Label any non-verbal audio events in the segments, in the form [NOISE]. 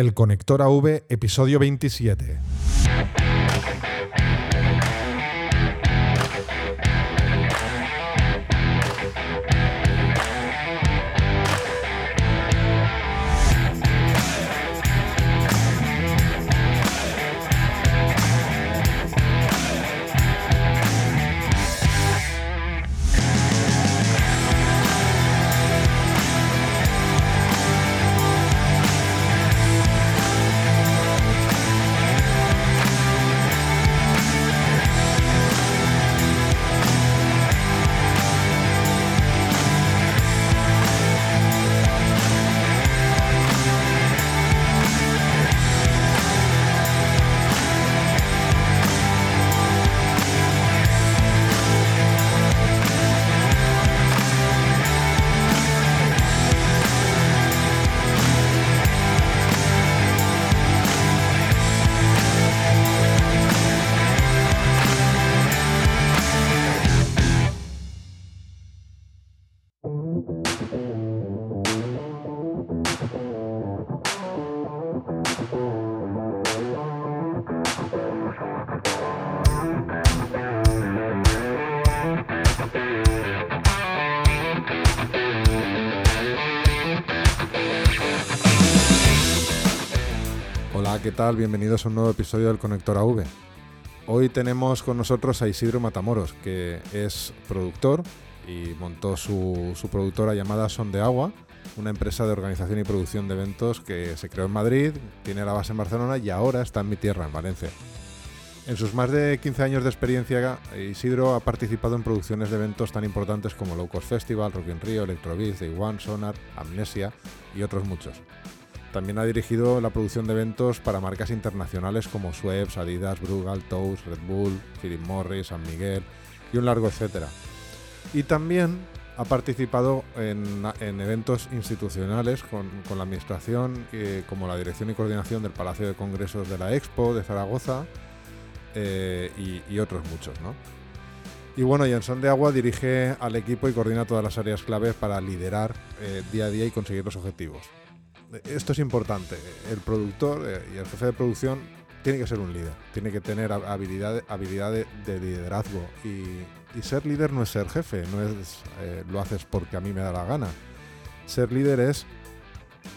El Conector AV, episodio 27. Tal? Bienvenidos a un nuevo episodio del Conector AV. Hoy tenemos con nosotros a Isidro Matamoros, que es productor y montó su, su productora llamada Son de Agua, una empresa de organización y producción de eventos que se creó en Madrid, tiene la base en Barcelona y ahora está en mi tierra, en Valencia. En sus más de 15 años de experiencia, Isidro ha participado en producciones de eventos tan importantes como Low Cost Festival, Rock in Rio, Electrobeat, Day One, Sonar, Amnesia y otros muchos. También ha dirigido la producción de eventos para marcas internacionales como Schweppes, Adidas, Brugal, Toast, Red Bull, Philip Morris, San Miguel y un largo etcétera. Y también ha participado en, en eventos institucionales con, con la administración, eh, como la dirección y coordinación del Palacio de Congresos de la Expo de Zaragoza eh, y, y, otros muchos. ¿no? Y bueno, y en Son de Agua dirige al equipo y coordina todas las áreas claves para liderar eh, día a día y conseguir los objetivos. Esto es importante. El productor eh, y el jefe de producción tiene que ser un líder, tiene que tener habilidad, habilidad de, de liderazgo y, ser líder no es ser jefe, no es eh, lo haces porque a mí me da la gana. Ser líder es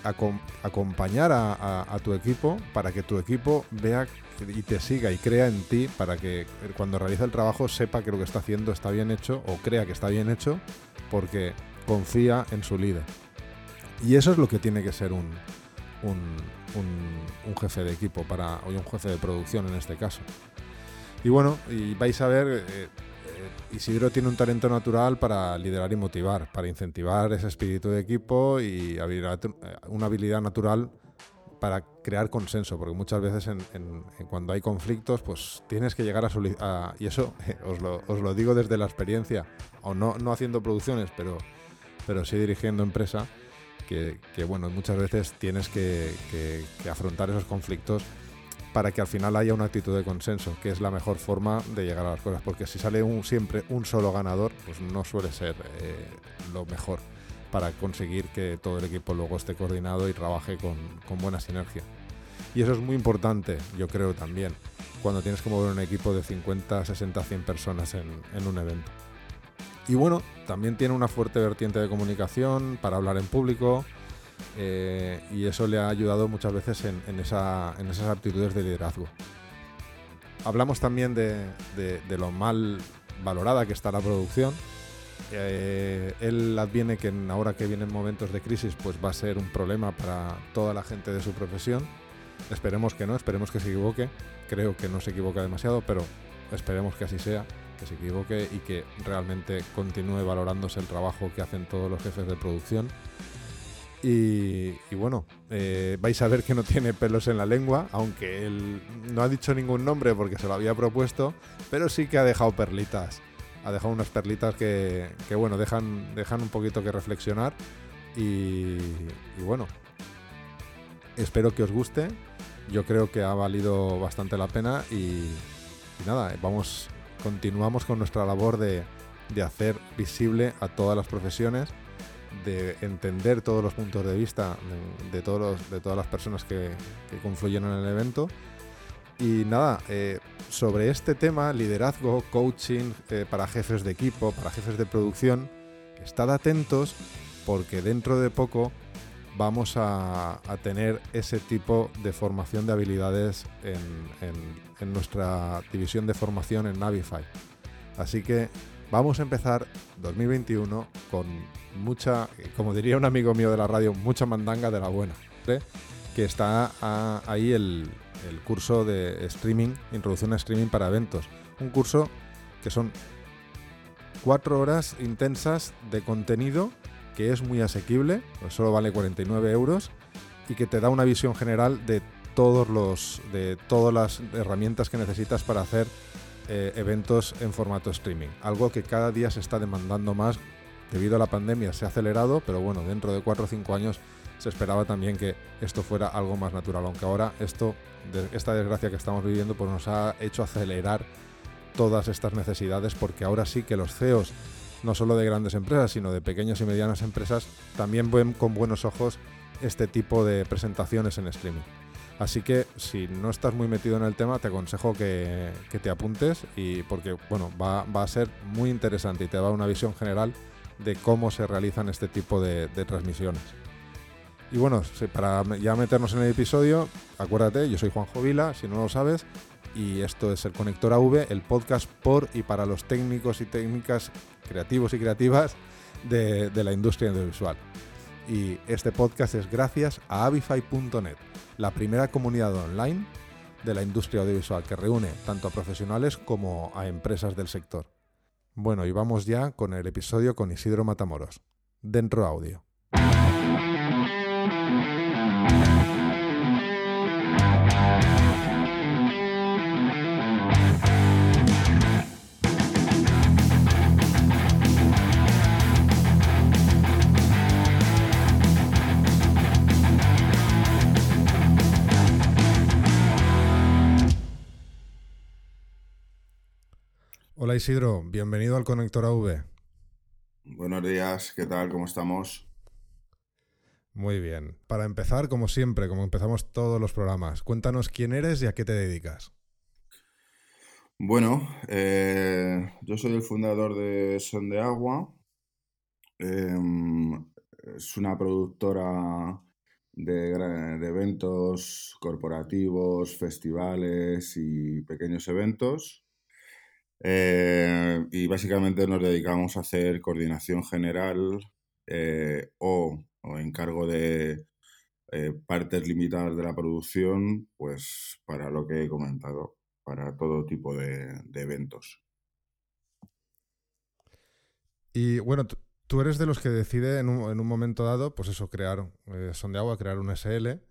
acom acompañar a, a, a, tu equipo para que tu equipo vea y te siga y crea en ti para que cuando realiza el trabajo sepa que lo que está haciendo está bien hecho o crea que está bien hecho porque confía en su líder. Y eso es lo que tiene que ser un, un, un, jefe de equipo para, o un jefe de producción en este caso. Y bueno, y vais a ver, eh, Isidro tiene un talento natural para liderar y motivar, para incentivar ese espíritu de equipo y habilidad, una habilidad natural para crear consenso, porque muchas veces en, cuando hay conflictos, pues tienes que llegar a, a y eso [LAUGHS] eh, os, lo, os, lo, digo desde la experiencia, o no, no haciendo producciones, pero, pero sí dirigiendo empresa, que, bueno, muchas veces tienes que, afrontar esos conflictos para que al final haya una actitud de consenso, que es la mejor forma de llegar a las cosas, porque si sale un, siempre un solo ganador, pues no suele ser eh, lo mejor para conseguir que todo el equipo luego esté coordinado y trabaje con, con, buena sinergia. Y eso es muy importante, yo creo también, cuando tienes que mover un equipo de 50, 60, 100 personas en un evento. Y bueno, también tiene una fuerte vertiente de comunicación para hablar en público, eh, y eso le ha ayudado muchas veces en, en, esa, en, esas aptitudes de liderazgo. Hablamos también de, lo mal valorada que está la producción. Eh, él adviene que ahora que vienen momentos de crisis pues va a ser un problema para toda la gente de su profesión. Esperemos que no, esperemos que se equivoque. Creo que no se equivoca demasiado, pero esperemos que así sea, se equivoque y que realmente continúe valorándose el trabajo que hacen todos los jefes de producción y, bueno, eh, vais a ver que no tiene pelos en la lengua, aunque él no ha dicho ningún nombre porque se lo había propuesto, pero sí que ha dejado perlitas. Ha dejado unas perlitas que, bueno, dejan, dejan un poquito que reflexionar. Y, y bueno, espero que os guste. Yo creo que ha valido bastante la pena y, y nada, vamos, continuamos con nuestra labor de, de hacer visible a todas las profesiones de entender todos los puntos de vista de, todos de todas las personas que, confluyen en el evento. Y nada, eh, sobre este tema, liderazgo, coaching eh, para jefes de equipo, para jefes de producción, estad atentos porque dentro de poco vamos a, tener ese tipo de formación de habilidades en, nuestra división de formación en Navify. Así que vamos a empezar 2021 con mucha, como diría un amigo mío de la radio, mucha mandanga de la buena. Que está ahí el, curso de streaming, introducción a streaming para eventos. Un curso que son cuatro horas intensas de contenido que es muy asequible, solo vale 49 euros y que te da una visión general de todos los de todas las herramientas que necesitas para hacer eh, eventos en formato streaming. Algo que cada día se está demandando más debido a la pandemia. Se ha acelerado, pero bueno, dentro de 4 o 5 años se esperaba también que esto fuera algo más natural. Aunque ahora esto, esta desgracia que estamos viviendo, pues nos ha hecho acelerar todas estas necesidades porque ahora sí que los CEOs no solo de grandes empresas, sino de pequeñas y medianas empresas, también ven con buenos ojos este tipo de presentaciones en streaming. Así que si no estás muy metido en el tema, te aconsejo que, te apuntes y porque bueno, va, a ser muy interesante y te da una visión general de cómo se realizan este tipo de, transmisiones. Y bueno, para ya meternos en el episodio, acuérdate, yo soy Juanjo Vila, si no lo sabes, y esto es el Conector AV, el podcast por y para los técnicos y técnicas creativos y creativas de, la industria audiovisual. Y este podcast es gracias a avify.net, la primera comunidad online de la industria audiovisual que reúne tanto a profesionales como a empresas del sector. Bueno, y vamos ya con el episodio con Isidro Matamoros. Dentro audio. Hola Isidro, bienvenido al Conector AV. Buenos días, ¿qué tal? ¿Cómo estamos? Muy bien. Para empezar, como siempre, como empezamos todos los programas, cuéntanos quién eres y a qué te dedicas. Bueno, eh, yo soy el fundador de Son de Agua. Em, es una productora de, de, eventos corporativos, festivales y pequeños eventos. Eh, y básicamente nos dedicamos a hacer coordinación general eh, o, encargo de eh, partes limitadas de la producción, pues para lo que he comentado, para todo tipo de, eventos. Y bueno, tú eres de los que decide en un, en un momento dado, pues eso, crear Son de Agua, crear un SL.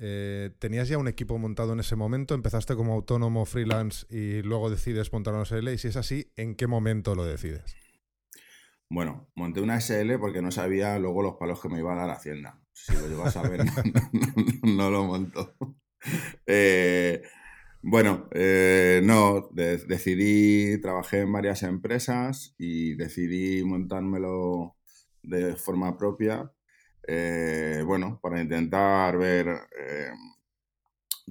Eh, ¿Tenías ya un equipo montado en ese momento? ¿Empezaste como autónomo freelance y luego decides montar una SL? Y si es así, ¿en qué momento lo decides? Bueno, monté una SL porque no sabía luego los palos que me iba a dar Hacienda. Si lo llevas a ver, [LAUGHS] no, lo monto. [LAUGHS] Eh, bueno, eh, no, decidí, trabajé en varias empresas y decidí montármelo de forma propia eh, bueno, para intentar ver eh,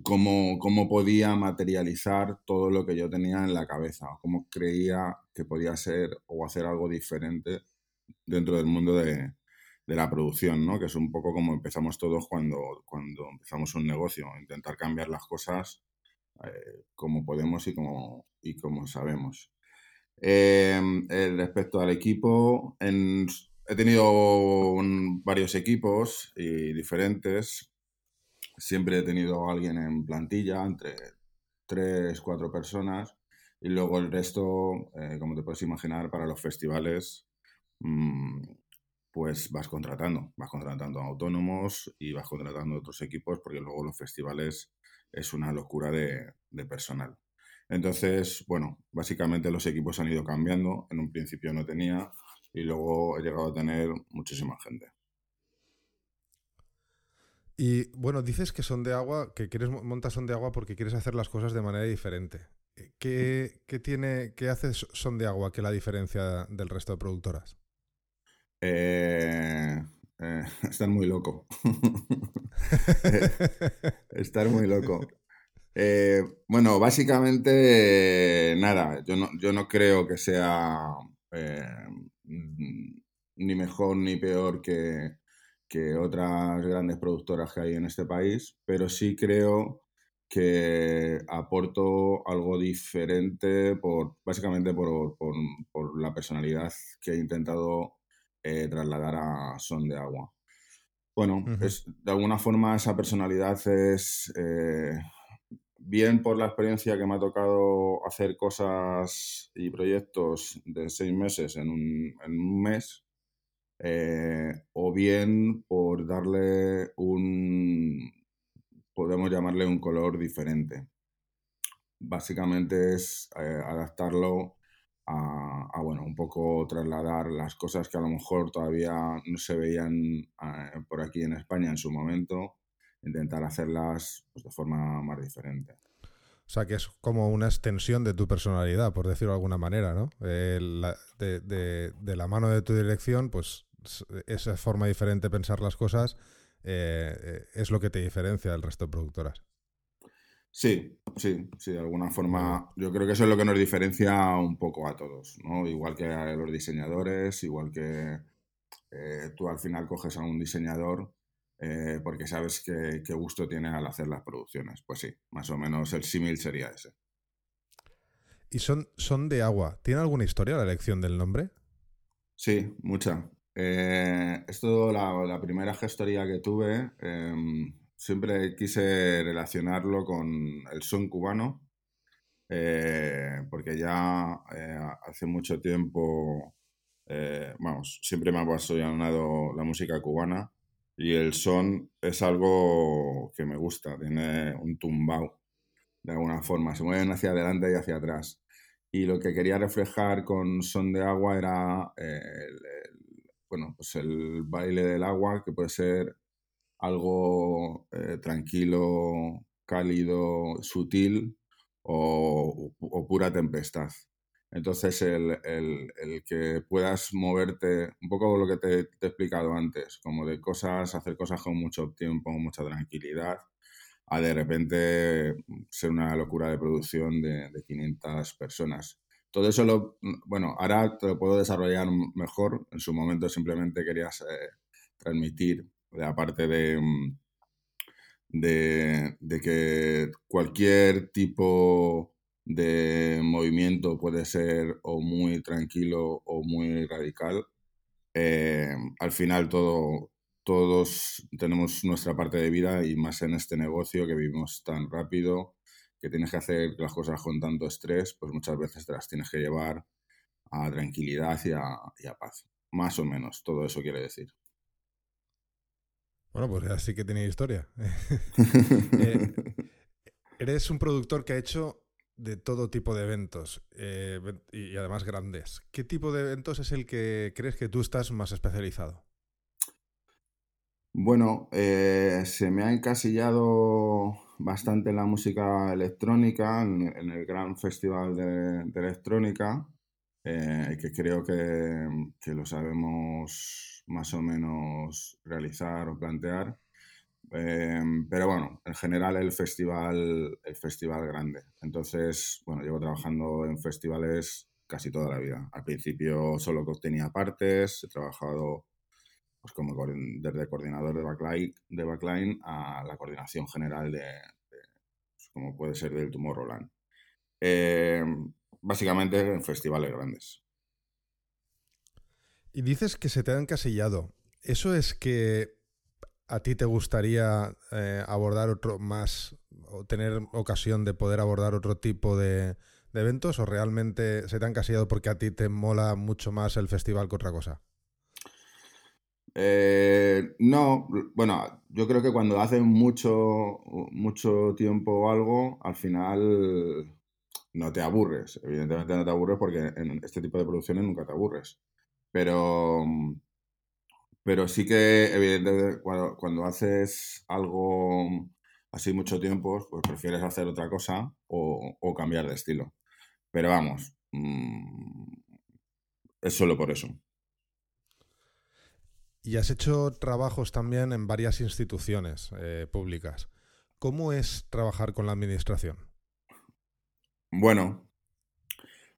cómo, cómo, podía materializar todo lo que yo tenía en la cabeza, cómo creía que podía ser o hacer algo diferente dentro del mundo de, la producción, ¿no? que es un poco como empezamos todos cuando, cuando empezamos un negocio, intentar cambiar las cosas eh, como podemos y como, y como sabemos. respecto al equipo, en he tenido varios equipos y diferentes. Siempre he tenido alguien en plantilla, entre tres, cuatro personas. Y luego el resto, eh, como te puedes imaginar, para los festivales, mm, pues vas contratando. Vas contratando autónomos y vas contratando otros equipos porque luego los festivales es una locura de, de personal. Entonces, bueno, básicamente los equipos han ido cambiando. En un principio no tenía, y luego he llegado a tener muchísima gente. Y bueno, dices que son de agua, que quieres montar son de agua porque quieres hacer las cosas de manera diferente. ¿Qué, qué tiene, qué hace son de agua que la diferencia del resto de productoras? Eh, eh, [LAUGHS] estar muy loco. [LAUGHS] [LAUGHS] estar muy loco. Eh, bueno, básicamente, nada, yo no, yo no creo que sea ni mejor ni peor que, que otras grandes productoras que hay en este país, pero sí creo que aporto algo diferente por básicamente por, por, la personalidad que he intentado eh, trasladar a Son de Agua. Bueno, es, de alguna forma esa personalidad es eh, bien por la experiencia que me ha tocado hacer cosas y proyectos de seis meses en un, en un mes, eh, o bien por darle un, podemos llamarle un color diferente. Básicamente es eh, adaptarlo a, bueno, un poco trasladar las cosas que a lo mejor todavía no se veían eh, por aquí en España en su momento, intentar hacerlas pues, de forma más diferente. O sea, que es como una extensión de tu personalidad, por decirlo de alguna manera, ¿no? Eh, de, de, la mano de tu dirección, pues esa forma diferente de pensar las cosas eh, eh, es lo que te diferencia del resto de productoras. Sí, sí, sí, de alguna forma. Yo creo que eso es lo que nos diferencia un poco a todos, ¿no? Igual que a los diseñadores, igual que eh, tú al final coges a un diseñador porque sabes qué, gusto tiene al hacer las producciones. Pues sí, más o menos el símil sería ese. ¿Y son, son de agua? ¿Tiene alguna historia la elección del nombre? Sí, mucha. Eh, esto, la, primera gestoría que tuve, em, siempre quise relacionarlo con el son cubano, eh, porque ya eh, hace mucho tiempo, vamos, siempre me ha apasionado la música cubana y el son es algo que me gusta, tiene un tumbao de alguna forma, se mueven hacia adelante y hacia atrás. Y lo que quería reflejar con Son de Agua era el, bueno, pues el baile del agua, que puede ser algo eh, tranquilo, cálido, sutil o, pura tempestad. Entonces, el, que puedas moverte, un poco lo que te, he explicado antes, como de cosas, hacer cosas con mucho tiempo, con mucha tranquilidad, a de repente ser una locura de producción de, de 500 personas. Todo eso lo, bueno, ahora te lo puedo desarrollar mejor. En su momento simplemente querías eh, transmitir, aparte de, mm, de, de, que cualquier tipo de movimiento puede ser o muy tranquilo o muy radical. Eh, al final todo, todos tenemos nuestra parte de vida y más en este negocio que vivimos tan rápido que tienes que hacer las cosas con tanto estrés, pues muchas veces te las tienes que llevar a tranquilidad y a, paz. Más o menos, todo eso quiere decir. Bueno, pues ya sí que tiene historia. [LAUGHS] [LAUGHS] Eh, eres un productor que ha hecho de todo tipo de eventos eh, y además grandes. ¿Qué tipo de eventos es el que crees que tú estás más especializado? Bueno, eh, se me ha encasillado bastante en la música electrónica, en, el gran festival de, electrónica, eh, que creo que, lo sabemos más o menos realizar o plantear. Eh, pero bueno, en general el festival, el festival grande. Entonces, bueno, llevo trabajando en festivales casi toda la vida. Al principio solo tenía partes, he trabajado pues como desde coordinador de backline, de backline a la coordinación general de, pues como puede ser del Tomorrowland. Eh, básicamente en festivales grandes. Y dices que se te ha encasillado. ¿Eso es que a ti te gustaría eh, abordar otro más o tener ocasión de poder abordar otro tipo de, eventos o realmente se te ha encasillado porque a ti te mola mucho más el festival que otra cosa? Eh, no, bueno, yo creo que cuando haces mucho, mucho tiempo algo, al final no te aburres. Evidentemente no te aburres porque en este tipo de producciones nunca te aburres. Pero, pero sí que, evidentemente, cuando, haces algo así mucho tiempo, pues prefieres hacer otra cosa o, cambiar de estilo. Pero vamos, mm, es solo por eso. Y has hecho trabajos también en varias instituciones eh, públicas. ¿Cómo es trabajar con la administración? Bueno,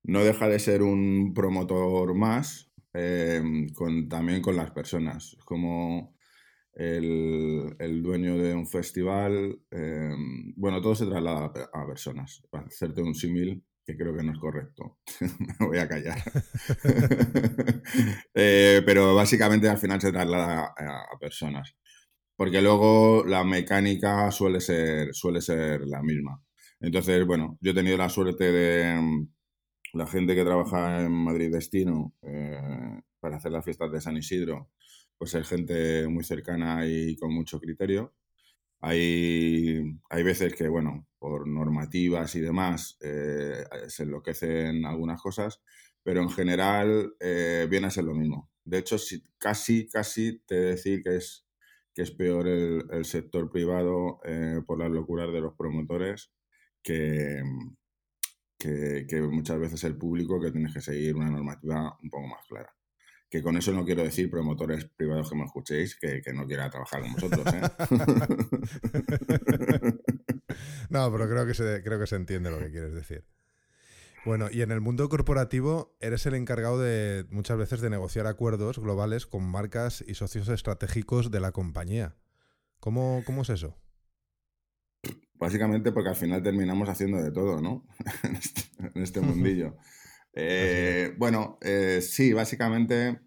no deja de ser un promotor más, eh, también con las personas. Como el, dueño de un festival, eh, bueno, todo se traslada a, personas. Para hacerte un símil, que creo que no es correcto, [LAUGHS] me voy a callar. [LAUGHS] Eh, pero básicamente al final se traslada a, personas. Porque luego la mecánica suele ser, suele ser la misma. Entonces, bueno, yo he tenido la suerte de mm, la gente que trabaja en Madrid Destino eh, para hacer las fiestas de San Isidro, pues es gente muy cercana y con mucho criterio. Hay, hay veces que, bueno, por normativas y demás, eh, se enloquecen algunas cosas, pero en general eh, viene a ser lo mismo. De hecho, casi, casi te decir que es, que es peor el, sector privado por las locuras de los promotores que, que, muchas veces el público que tienes que seguir una normativa un poco más clara. Que con eso no quiero decir, promotores privados que me escuchéis, que, no quiera trabajar con vosotros. ¿eh? [LAUGHS] no, pero creo que, se, creo que se entiende lo que quieres decir. Bueno, y en el mundo corporativo eres el encargado de muchas veces de negociar acuerdos globales con marcas y socios estratégicos de la compañía. ¿Cómo, cómo es eso? Básicamente porque al final terminamos haciendo de todo, ¿no? [LAUGHS] en, este, este mundillo. [LAUGHS] Eh, bueno, eh, sí, básicamente,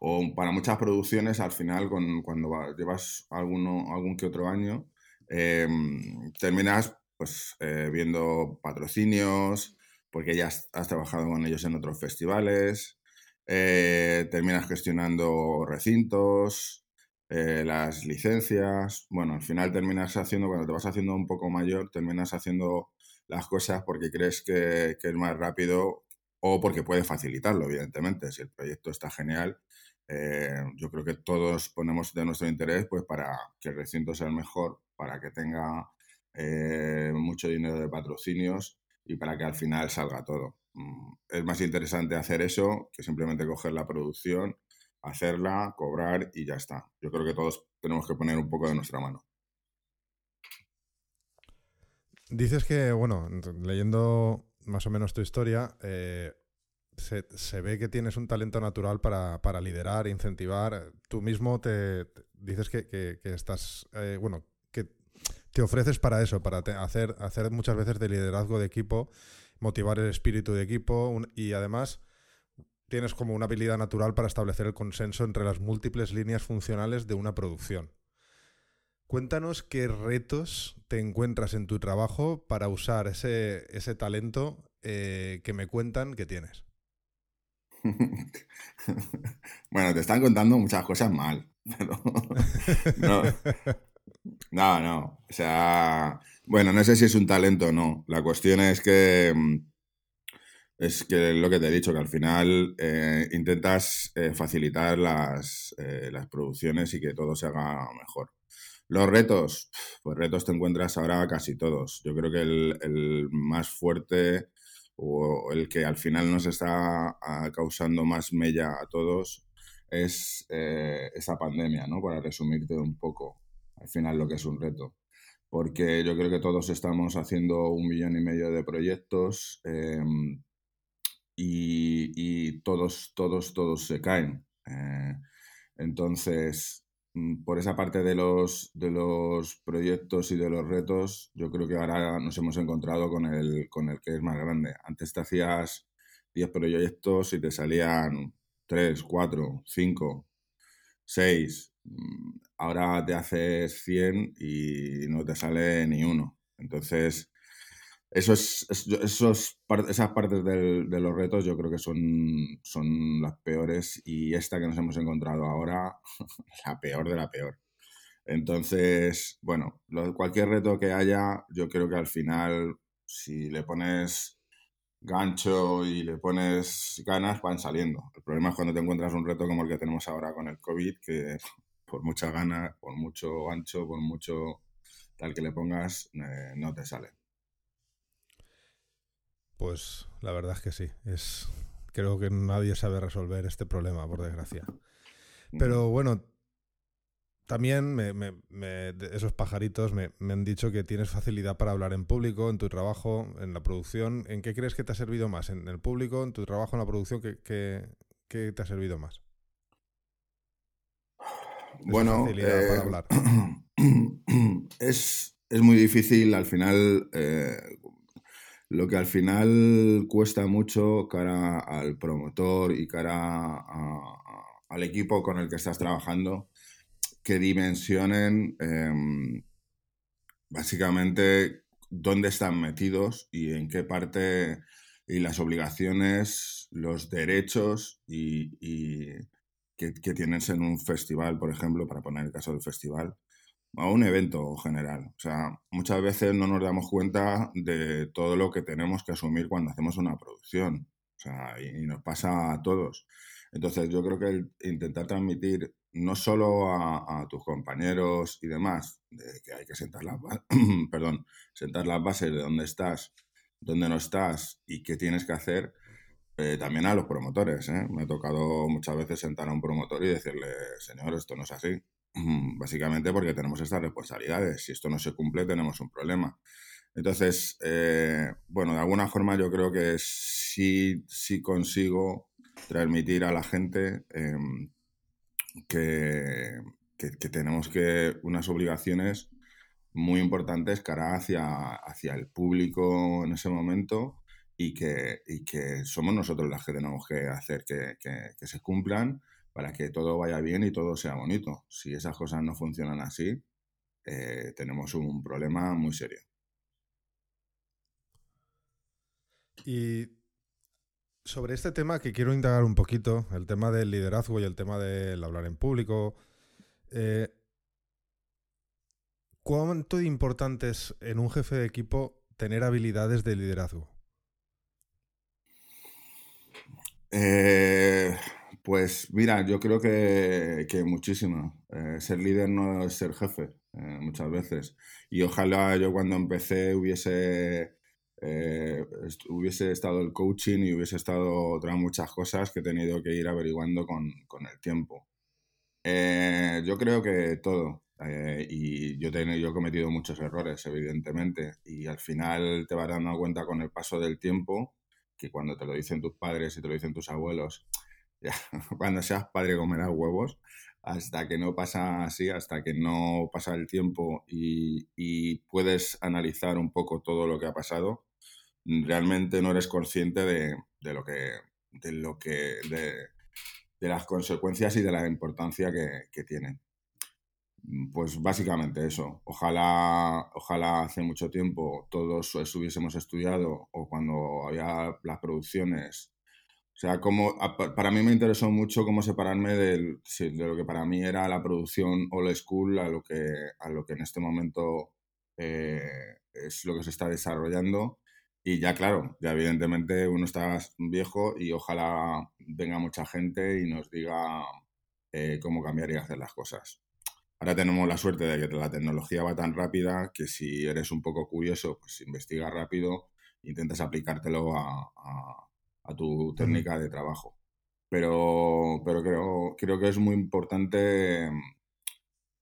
o para muchas producciones, al final, cuando llevas alguno, algún que otro año, em, terminas pues eh, viendo patrocinios, porque ya has, has, trabajado con ellos en otros festivales, terminas gestionando recintos, eh, las licencias. Bueno, al final terminas haciendo, cuando te vas haciendo un poco mayor, terminas haciendo las cosas porque crees que, es más rápido o porque puede facilitarlo, evidentemente. Si el proyecto está genial, eh, yo creo que todos ponemos de nuestro interés pues para que el recinto sea el mejor, para que tenga eh, mucho dinero de patrocinios y para que al final salga todo. Mm, es más interesante hacer eso que simplemente coger la producción hacerla, cobrar y ya está. Yo creo que todos tenemos que poner un poco de nuestra mano. Dices que, bueno, leyendo más o menos tu historia, eh, se, ve que tienes un talento natural para, liderar, incentivar. Tú mismo te, dices que, estás, eh, bueno, que te ofreces para eso, para hacer, hacer muchas veces de liderazgo de equipo, motivar el espíritu de equipo y además tienes como una habilidad natural para establecer el consenso entre las múltiples líneas funcionales de una producción. Cuéntanos qué retos te encuentras en tu trabajo para usar ese, ese talento eh, que me cuentan que tienes. [LAUGHS] bueno, te están contando muchas cosas mal, [LAUGHS] no, no. O sea, bueno, no sé si es un talento o no. La cuestión es que mm, es que lo que te he dicho, que al final eh, intentas eh, facilitar las, eh, las, producciones y que todo se haga mejor. Los retos, pues retos te encuentras ahora casi todos. Yo creo que el, más fuerte o el que al final nos está ah, causando más mella a todos es esa pandemia, ¿no? Para resumirte un poco al final lo que es un reto porque yo creo que todos estamos haciendo un millón y medio de proyectos, em, y, todos, todos, todos se caen. Eh, entonces, mm, por esa parte de los, de los proyectos y de los retos, yo creo que ahora nos hemos encontrado con el, con el que es más grande. Antes te hacías 10 proyectos y te salían 3, 4, 5, 6. Ahora te haces 100 y no te sale ni uno. Entonces, eso es, esos, esas partes del, de los retos yo creo que son, son las peores y esta que nos hemos encontrado ahora, [LAUGHS] la peor de la peor. Entonces, bueno, cualquier reto que haya, yo creo que al final, si le pones gancho y le pones ganas, van saliendo. El problema es cuando te encuentras un reto como el que tenemos ahora con el COVID, que [LAUGHS] por mucha gana, por mucho gancho, por mucho tal que le pongas, eh, no te sale. Pues la verdad es que sí. Es, creo que nadie sabe resolver este problema, por desgracia. Pero bueno, también esos pajaritos me, han dicho que tienes facilidad para hablar en público, en tu trabajo, en la producción. ¿En qué crees que te ha servido más? ¿En el público, en tu trabajo, en la producción? ¿Qué, te ha servido más? bueno, para eh, hablar. [CLEARS THROAT] Es, muy difícil al final. Eh, lo que al final cuesta mucho cara al promotor y cara al equipo con el que estás trabajando que dimensionen em, básicamente dónde están metidos y en qué parte y las obligaciones, los derechos y, que, tienes en un festival, por ejemplo, para poner el caso del festival, o un evento general. O sea, muchas veces no nos damos cuenta de todo lo que tenemos que asumir cuando hacemos una producción. O sea, y, y nos pasa a todos. Entonces, yo creo que intentar transmitir no solo a, tus compañeros y demás, de que hay que sentar las, [CLEARS THROAT] perdón, sentar las bases de dónde estás, dónde no estás y qué tienes que hacer, eh, también a los promotores. ¿eh? Me ha tocado muchas veces sentar a un promotor y decirle, señor, esto no es así. Básicamente porque tenemos estas responsabilidades. Si esto no se cumple, tenemos un problema. Entonces, eh, bueno, de alguna forma yo creo que sí, sí consigo transmitir a la gente em, que, tenemos que unas obligaciones muy importantes cara hacia, hacia el público en ese momento y que, que somos nosotros las que tenemos que hacer que, se cumplan para que todo vaya bien y todo sea bonito. Si esas cosas no funcionan así, eh, tenemos un problema muy serio. Y sobre este tema que quiero indagar un poquito, el tema del liderazgo y el tema del hablar en público. Eh, ¿Cuánto importante es en un jefe de equipo tener habilidades de liderazgo? Eh, pues mira, yo creo que, muchísimo. Eh, ser líder no es ser jefe, muchas veces. Y ojalá yo cuando empecé hubiese eh, hubiese estado el coaching y hubiese estado otras muchas cosas que he tenido que ir averiguando con, con el tiempo. Eh, yo creo que todo. Eh, y yo, yo he cometido muchos errores, evidentemente. Y al final te vas dando cuenta con el paso del tiempo que cuando te lo dicen tus padres y te lo dicen tus abuelos, [LAUGHS] cuando seas padre comerás huevos, hasta que no pasa así, hasta que no pasa el tiempo y, puedes analizar un poco todo lo que ha pasado, realmente no eres consciente de, lo que, de lo que, de, las consecuencias y de la importancia que, tienen. Pues básicamente eso. Ojalá, ojalá hace mucho tiempo todos hubiésemos estudiado o cuando había las producciones. O sea, como, para mí me interesó mucho cómo separarme de lo que para mí era la producción old school a lo que, a lo que en este momento eh, es lo que se está desarrollando y ya, claro, ya evidentemente uno está viejo y ojalá venga mucha gente y nos diga eh, cómo cambiar y hacer las cosas. Ahora tenemos la suerte de que la tecnología va tan rápida que si eres un poco curioso, pues investiga rápido, intentas aplicártelo a, tu técnica de trabajo. Pero, pero creo, creo que es muy importante,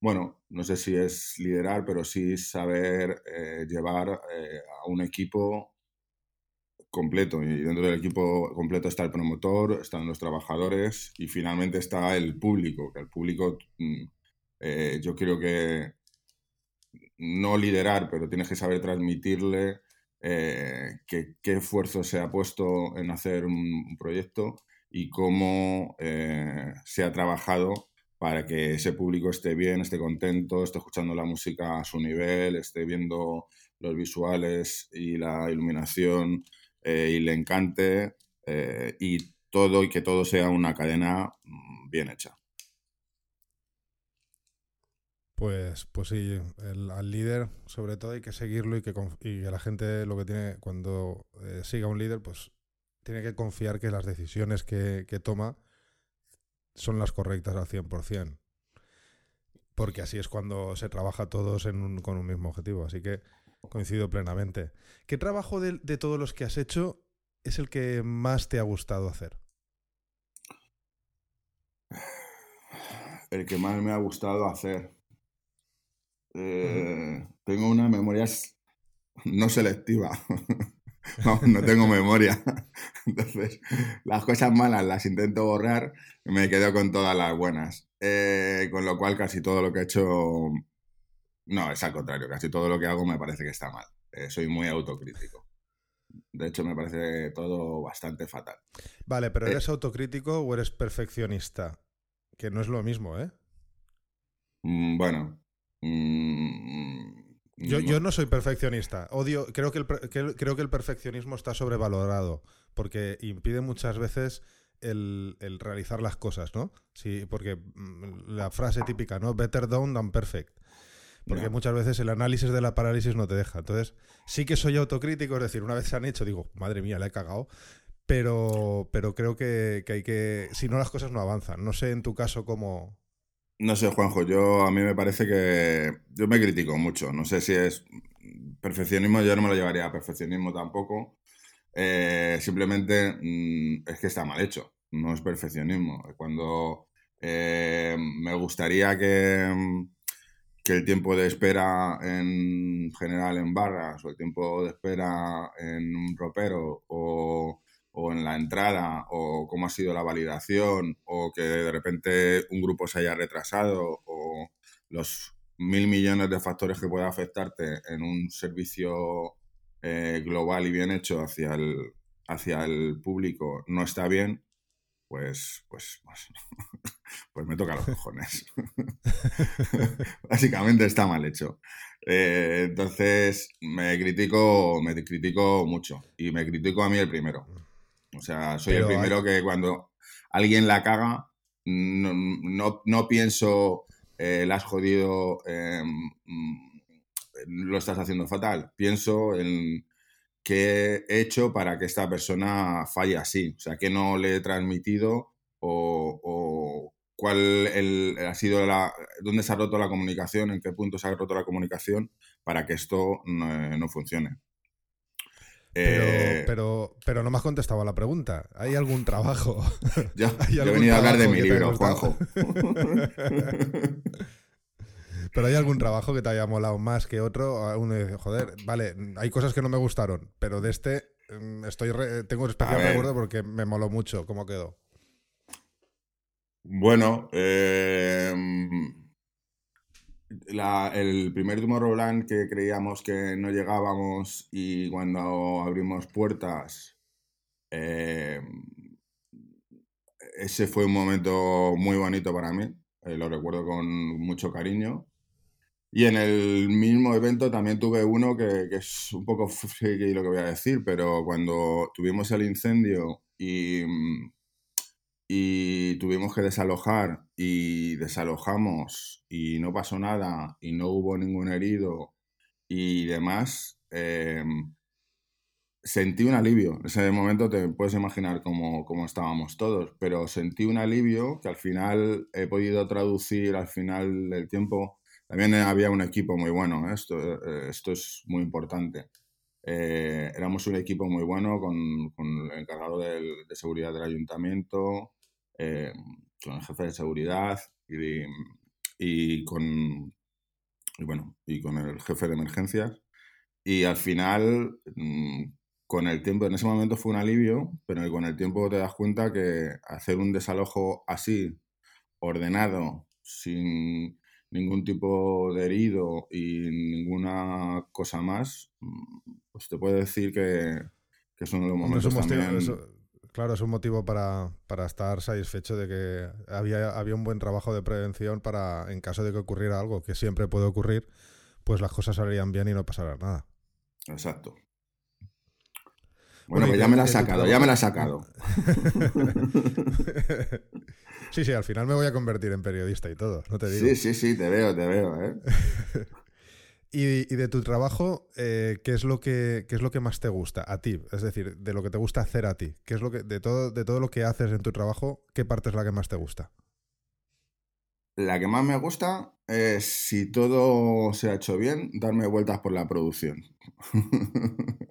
bueno, no sé si es liderar, pero sí saber eh, llevar eh, a un equipo completo y dentro del equipo completo está el promotor, están los trabajadores y finalmente está el público, que el público mm, eh, yo creo que no liderar, pero tienes que saber transmitirle eh, qué esfuerzo se ha puesto en hacer un, proyecto y cómo eh, se ha trabajado para que ese público esté bien, esté contento, esté escuchando la música a su nivel, esté viendo los visuales y la iluminación eh, y le encante eh, y todo y que todo sea una cadena mm, bien hecha. Pues, pues sí, al líder sobre todo hay que seguirlo y que, la gente lo que tiene cuando eh, siga un líder, pues tiene que confiar que las decisiones que, toma son las correctas al 100%. Porque así es cuando se trabaja todos con un mismo objetivo. Así que Coincido plenamente. ¿Qué trabajo de, todos los que has hecho es el que más te ha gustado hacer? el que más me ha gustado hacer. Eh, tengo una memoria no selectiva. [LAUGHS] no tengo memoria. [LAUGHS] Entonces, las cosas malas las intento borrar y me quedo con todas las buenas. Eh, con lo cual, casi todo lo que he hecho. No, es al contrario. Casi todo lo que hago me parece que está mal. Eh, soy muy autocrítico. De hecho, me parece todo bastante fatal. Vale, pero ¿eres autocrítico o eres perfeccionista? Que no es lo mismo, ¿eh? Mm, bueno. Mm, yo, no soy perfeccionista. Odio, creo que, el, creo que el perfeccionismo está sobrevalorado porque impide muchas veces el, realizar las cosas, ¿no? Sí, porque mm, la frase típica, ¿no? Better done than perfect. Porque muchas veces el análisis de la parálisis no te deja. Entonces, sí que soy autocrítico, es decir, una vez se han hecho, digo, madre mía, la he cagado. Pero, pero creo que, que hay que. Si no, las cosas no avanzan. No sé en tu caso cómo, no sé, Juanjo, yo a mí me parece que yo me critico mucho. No sé si es perfeccionismo, yo no me lo llevaría a perfeccionismo tampoco. Eh, simplemente mm, es que está mal hecho, no es perfeccionismo. Cuando eh, me gustaría que, mm, que el tiempo de espera en general en barras o el tiempo de espera en un ropero o o en la entrada, o cómo ha sido la validación, o que de repente un grupo se haya retrasado, o los mil millones de factores que pueda afectarte en un servicio eh, global y bien hecho hacia el, hacia el público no está bien, pues, pues, pues, [LAUGHS] pues me toca los cojones. [LAUGHS] Básicamente está mal hecho. Eh, entonces me critico, me critico mucho y me critico a mí el primero. O sea, soy el primero que cuando alguien la caga, no, no, pienso, eh, la has jodido, eh, mm, lo estás haciendo fatal. Pienso en qué he hecho para que esta persona falle así. O sea, qué no le he transmitido o, cuál ha sido la, dónde se ha roto la comunicación, en qué punto se ha roto la comunicación para que esto no funcione. Eh, pero, pero, no me has contestado a la pregunta. ¿Hay algún trabajo? [LAUGHS] [LAUGHS] Yo, he venido a hablar de mi libro, Juanjo. [LAUGHS] pero hay algún trabajo que te haya molado más que otro. Uno dice, joder, vale, hay cosas que no me gustaron, pero de este mm, estoy tengo un especial recuerdo porque me moló mucho cómo quedó. Bueno, eh, el primer Tomorrowland que creíamos que no llegábamos y cuando abrimos puertas, eh, ese fue un momento muy bonito para mí, eh, lo recuerdo con mucho cariño. Y en el mismo evento también tuve uno que, que es un poco friki lo que voy a decir, pero cuando tuvimos el incendio y y tuvimos que desalojar y desalojamos y no pasó nada y no hubo ningún herido y demás, em, sentí un alivio. En ese momento te puedes imaginar cómo, cómo, estábamos todos, pero sentí un alivio que al final he podido traducir al final del tiempo. También había un equipo muy bueno, ¿eh? esto, eh, esto es muy importante. Eh, éramos un equipo muy bueno con, el encargado de seguridad del ayuntamiento, eh, con el jefe de seguridad y, con bueno y con el jefe de emergencias y al final mm, con el tiempo en ese momento fue un alivio pero con el tiempo te das cuenta que hacer un desalojo así ordenado sin ningún tipo de herido y ninguna cosa más mm, pues te puede decir que, es uno de los momentos también Claro, es un motivo para, estar satisfecho de que había, había un buen trabajo de prevención para, en caso de que ocurriera algo, que siempre puede ocurrir, pues las cosas saldrían bien y no pasará nada. Exacto. Bueno, pues ya me la has sacado, ya me la has sacado. sí, sí, al final me voy a convertir en periodista y todo, no te digo. Sí, sí, sí, te veo, te veo, ¿eh? [LAUGHS] Y, de tu trabajo, eh, ¿qué, es lo que, es lo que más te gusta a ti? Es decir, de lo que te gusta hacer a ti. ¿Qué es lo que, de, todo, de todo lo que haces en tu trabajo, ¿qué parte es la que más te gusta? La que más me gusta es, si todo se ha hecho bien, darme vueltas por la producción. [LAUGHS]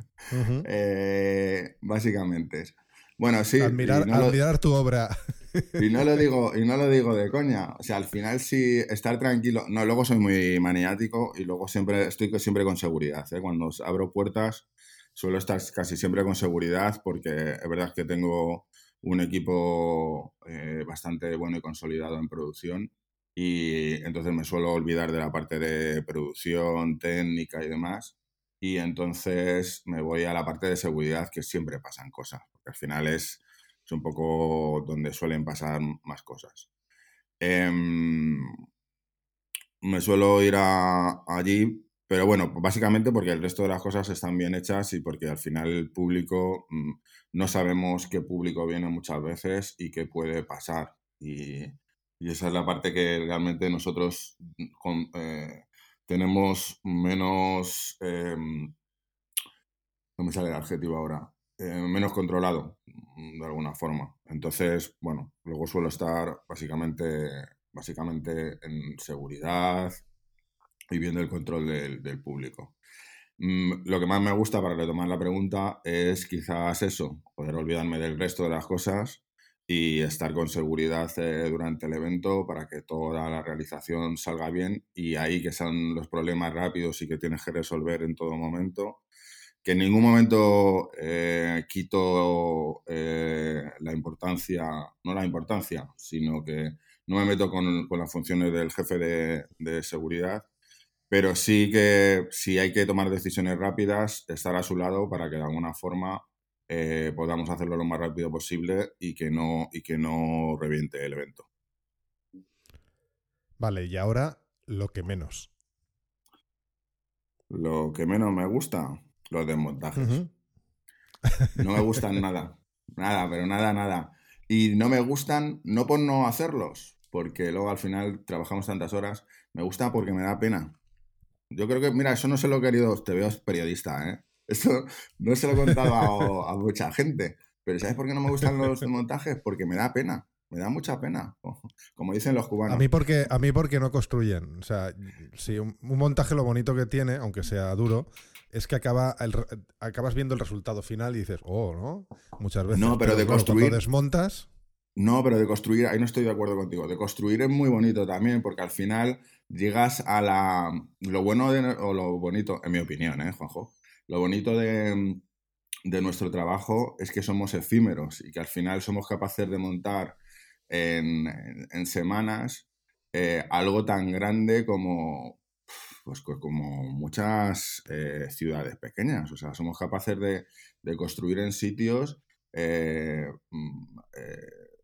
Eh, básicamente es. Bueno, sí. Admirar, tu obra. Y no lo [LAUGHS] digo, y no lo digo de coña. O sea, al final sí estar tranquilo. No, luego soy muy maniático y luego siempre estoy siempre con seguridad. ¿eh? Cuando abro puertas suelo estar casi siempre con seguridad porque es verdad que tengo un equipo eh, bastante bueno y consolidado en producción y entonces me suelo olvidar de la parte de producción, técnica y demás y entonces me voy a la parte de seguridad que siempre pasan cosas, porque al final es, es un poco donde suelen pasar más cosas. Em, me suelo ir a, allí, pero bueno, básicamente porque el resto de las cosas están bien hechas y porque al final el público, mm, no sabemos qué público viene muchas veces y qué puede pasar. Y, y esa es la parte que realmente nosotros mm, con, eh, tenemos menos, em, no me sale el adjetivo ahora, eh, menos controlado mm, de alguna forma. Entonces, bueno, luego suelo estar básicamente, básicamente en seguridad y viendo el control del, público. Mm, lo que más me gusta para retomar la pregunta es quizás eso, poder olvidarme del resto de las cosas y estar con seguridad eh, durante el evento para que toda la realización salga bien y ahí que sean los problemas rápidos y que tienes que resolver en todo momento. Que en ningún momento eh, quito eh, la importancia, no la importancia, sino que no me meto con, con las funciones del jefe de, de seguridad, pero sí que si hay que tomar decisiones rápidas, estar a su lado para que de alguna forma eh, podamos hacerlo lo más rápido posible y que no, y que no reviente el evento. Vale, y ahora lo que menos. Lo que menos me gusta, los desmontajes. [LAUGHS] No me gustan nada. Nada, pero nada, nada. Y no me gustan no por no hacerlos, porque luego al final trabajamos tantas horas. Me gusta porque me da pena. Yo creo que, mira, eso no se lo querido, te veo periodista, ¿eh? Esto no se lo he contado a, mucha gente. Pero ¿sabes por qué no me gustan los [LAUGHS] montajes? Porque me da pena. Me da mucha pena, como dicen los cubanos. A mí porque, a mí porque no construyen. O sea, si un, montaje lo bonito que tiene, aunque sea duro, es que acaba acabas viendo el resultado final y dices, oh, ¿no? Muchas veces. No, pero, de construir. desmontas. No, pero de construir, ahí no estoy de acuerdo contigo. De construir es muy bonito también, porque al final llegas a la. Lo bueno o lo bonito, en mi opinión, ¿eh, Juanjo? Lo bonito de, nuestro trabajo es que somos efímeros y que al final somos capaces de montar en, semanas eh, algo tan grande como, pues, como muchas eh, ciudades pequeñas. O sea, somos capaces de, construir en sitios eh, mm,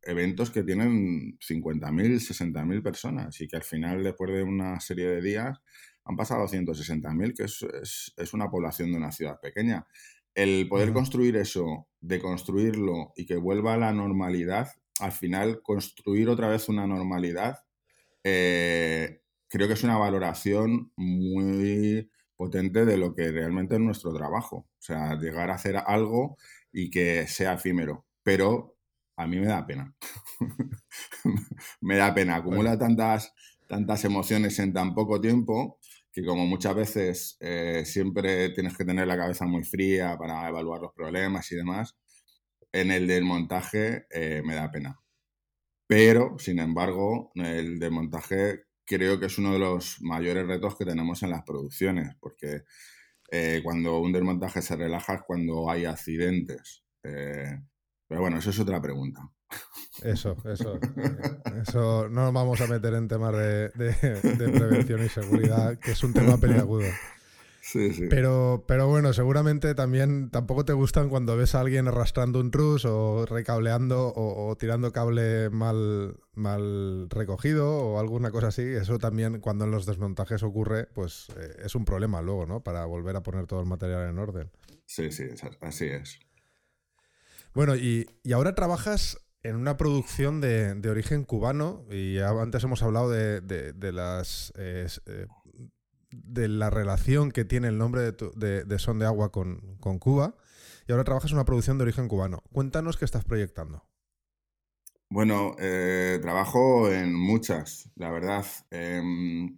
eventos que tienen 50.000, 60.000 personas y que al final, después de una serie de días, han pasado 160.000, que es, una población de una ciudad pequeña. El poder construir eso, de construirlo y que vuelva a la normalidad, al final construir otra vez una normalidad, eh, creo que es una valoración muy potente de lo que realmente es nuestro trabajo. O sea, llegar a hacer algo y que sea efímero. Pero a mí me da pena. [LAUGHS] me da pena. Acumula tantas, tantas emociones en tan poco tiempo que como muchas veces eh, siempre tienes que tener la cabeza muy fría para evaluar los problemas y demás, en el del montaje eh, me da pena. Pero, sin embargo, el del montaje creo que es uno de los mayores retos que tenemos en las producciones, porque eh, cuando un desmontaje se relaja es cuando hay accidentes. pero bueno, eso es otra pregunta. Eso, eso. Eso no nos vamos a meter en temas de, prevención y seguridad, que es un tema peliagudo. Sí, sí. Pero, pero bueno, seguramente también tampoco te gustan cuando ves a alguien arrastrando un trus o recableando o, tirando cable mal, mal recogido o alguna cosa así. Eso también cuando en los desmontajes ocurre, pues eh, es un problema luego, ¿no? Para volver a poner todo el material en orden. Sí, sí, así es. Bueno, y, y ahora trabajas en una producción de, origen cubano, y antes hemos hablado de, las eh, de la relación que tiene el nombre de, Son de Agua con, Cuba, y ahora trabajas en una producción de origen cubano. Cuéntanos qué estás proyectando. Bueno, eh, trabajo en muchas, la verdad. Em,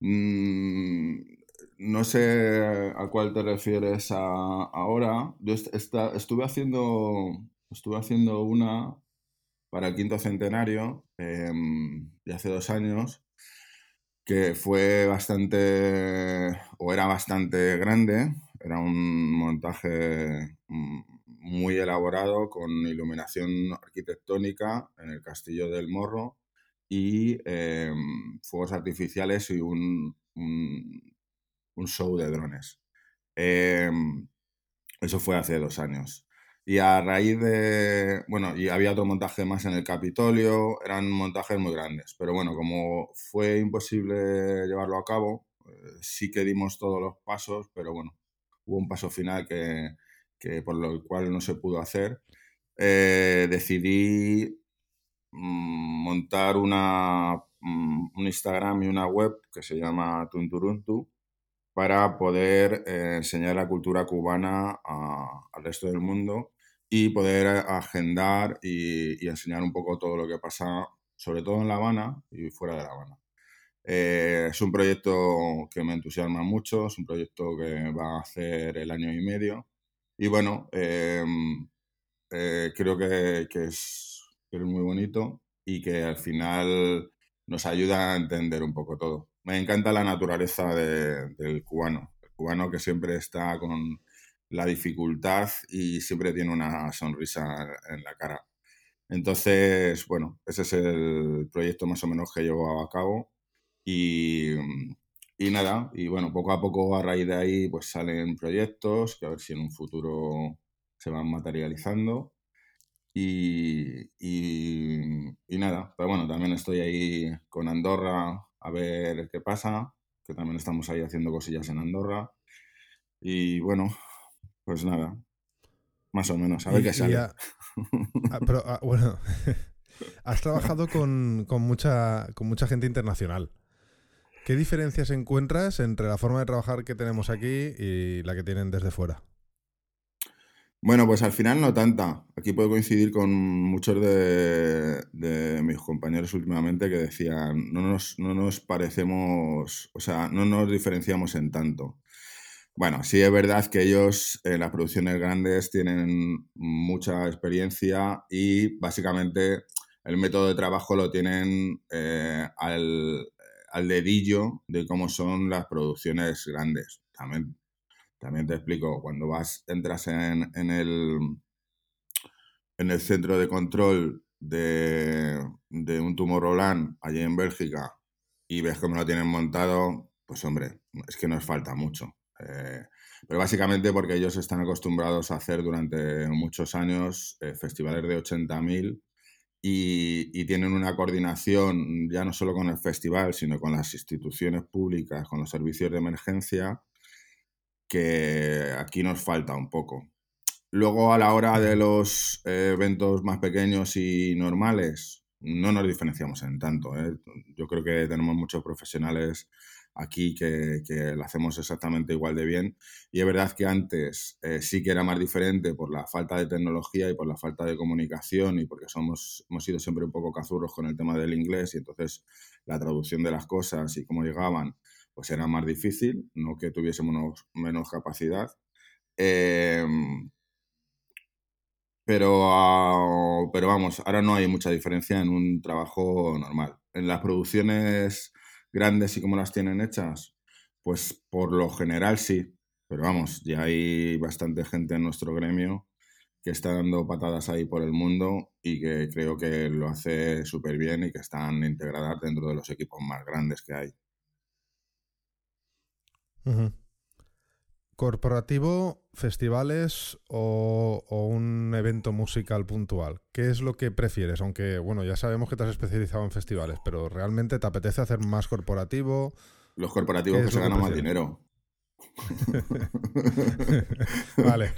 mm, no sé a cuál te refieres ahora. Yo estuve haciendo Estuve haciendo una para el quinto centenario em, de hace dos años, que fue bastante, o era bastante grande, era un montaje mm, muy elaborado con iluminación arquitectónica en el Castillo del Morro y em, fuegos artificiales y un, un, show de drones. Em, eso fue hace dos años. Y a raíz de, bueno, y había otro montaje más en el Capitolio, eran montajes muy grandes, pero bueno, como fue imposible llevarlo a cabo, eh, sí que dimos todos los pasos, pero bueno, hubo un paso final que, que por lo cual no se pudo hacer. Eh, decidí mm, montar una, mm, un Instagram y una web que se llama Tunturuntu para poder eh, enseñar la cultura cubana al resto del mundo y poder agendar y, enseñar un poco todo lo que pasa, sobre todo en La Habana y fuera de La Habana. Eh, es un proyecto que me entusiasma mucho, es un proyecto que va a hacer el año y medio. Y bueno, em, eh, creo que, es, muy bonito y que al final nos ayuda a entender un poco todo. Me encanta la naturaleza del cubano, el cubano que siempre está con la dificultad y siempre tiene una sonrisa en la cara. Entonces, bueno, ese es el proyecto más o menos que llevo a cabo y, y nada, y bueno, poco a poco a raíz de ahí pues salen proyectos que a ver si en un futuro se van materializando. Y, y, y, nada, pero bueno, también estoy ahí con Andorra a ver qué pasa, que también estamos ahí haciendo cosillas en Andorra. Y bueno, pues nada, más o menos, a ver qué sale. Pero bueno, [LAUGHS] has trabajado con, mucha, con mucha gente internacional. ¿Qué diferencias encuentras entre la forma de trabajar que tenemos aquí y la que tienen desde fuera? Bueno, pues al final no tanta. Aquí puedo coincidir con muchos de, mis compañeros últimamente que decían, no nos, no nos parecemos, o sea, no nos diferenciamos en tanto. Bueno, sí es verdad que ellos en las producciones grandes tienen mucha experiencia y básicamente el método de trabajo lo tienen eh, al, dedillo de cómo son las producciones grandes. También, también te explico, cuando vas, entras en, el, en el centro de control de, de un Tomorrowland allí en Bélgica y ves cómo lo tienen montado, pues hombre, es que nos falta mucho. Eh, pero básicamente porque ellos están acostumbrados a hacer durante muchos años eh, festivales de 80.000 y, y, tienen una coordinación ya no solo con el festival, sino con las instituciones públicas, con los servicios de emergencia, que aquí nos falta un poco. Luego, a la hora de los eh, eventos más pequeños y normales, no nos diferenciamos en tanto. Yo creo que tenemos muchos profesionales aquí que, lo hacemos exactamente igual de bien. Y es verdad que antes eh, sí que era más diferente por la falta de tecnología y por la falta de comunicación y porque somos, hemos sido siempre un poco cazurros con el tema del inglés y entonces la traducción de las cosas y cómo llegaban pues era más difícil, no que tuviésemos menos capacidad. Em, pero, ah, pero vamos, ahora no hay mucha diferencia en un trabajo normal. En las producciones grandes y cómo las tienen hechas? Pues por lo general sí, pero vamos, ya hay bastante gente en nuestro gremio que está dando patadas ahí por el mundo y que creo que lo hace súper bien y que están integradas dentro de los equipos más grandes que hay. ¿Corporativo, festivales o, un evento musical puntual? ¿Qué es lo que prefieres? Aunque, bueno, ya sabemos que te has especializado en festivales, pero ¿realmente te apetece hacer más corporativo? Los corporativos que se ganan más dinero. [LAUGHS] [LAUGHS] vale,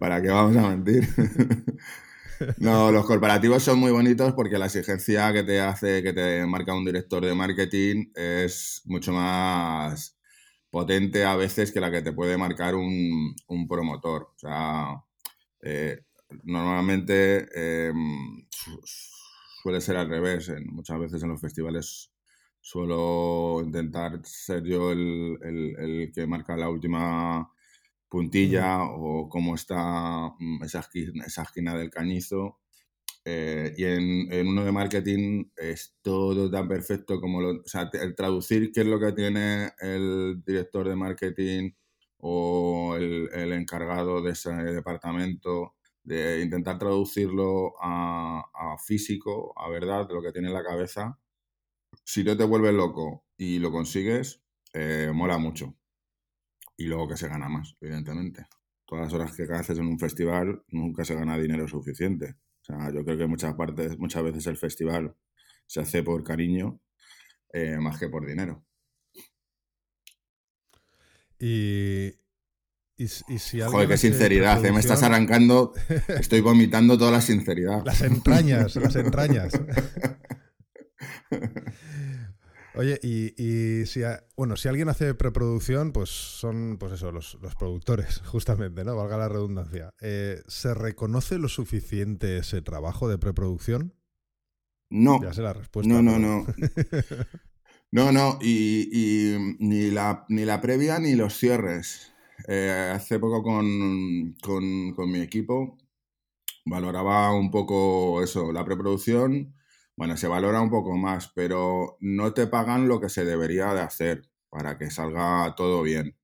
¿Para qué vamos a mentir? [LAUGHS] no, los corporativos son muy bonitos porque la exigencia que te hace, que te marca un director de marketing es mucho más potente a veces que la que te puede marcar un, promotor. O sea, eh, normalmente em, suele ser al revés. muchas veces en los festivales suelo intentar ser yo el, que marca la última puntilla o cómo está mm, esa esquina, esa esquina del cañizo. Eh, y en, uno de marketing es todo tan perfecto como lo... El traducir qué es lo que tiene el director de marketing o el, encargado de ese departamento, de intentar traducirlo a, físico, a verdad, de lo que tiene en la cabeza. Si no te vuelves loco y lo consigues, eh, mola mucho. Y luego que se gana más, evidentemente. Todas las horas que haces en un festival nunca se gana dinero suficiente. O sea, yo creo que muchas partes, muchas veces el festival se hace por cariño eh, más que por dinero. Y, y, si Joder, qué sinceridad, ¿eh? me estás arrancando, estoy vomitando toda la sinceridad. Las entrañas, las entrañas. [LAUGHS] Oye, y, si bueno, si alguien hace preproducción, pues son, pues eso, los, productores, [LAUGHS] justamente, ¿no? Valga la redundancia. Eh, ¿Se reconoce lo suficiente ese trabajo de preproducción? No. Ya sé la respuesta. No, no, [LAUGHS] no. no, no, y, ni, la, ni la previa ni los cierres. Eh, hace poco con, con mi equipo valoraba un poco eso, la preproducción bueno, se valora un poco más, pero no te pagan lo que se debería de hacer para que salga todo bien.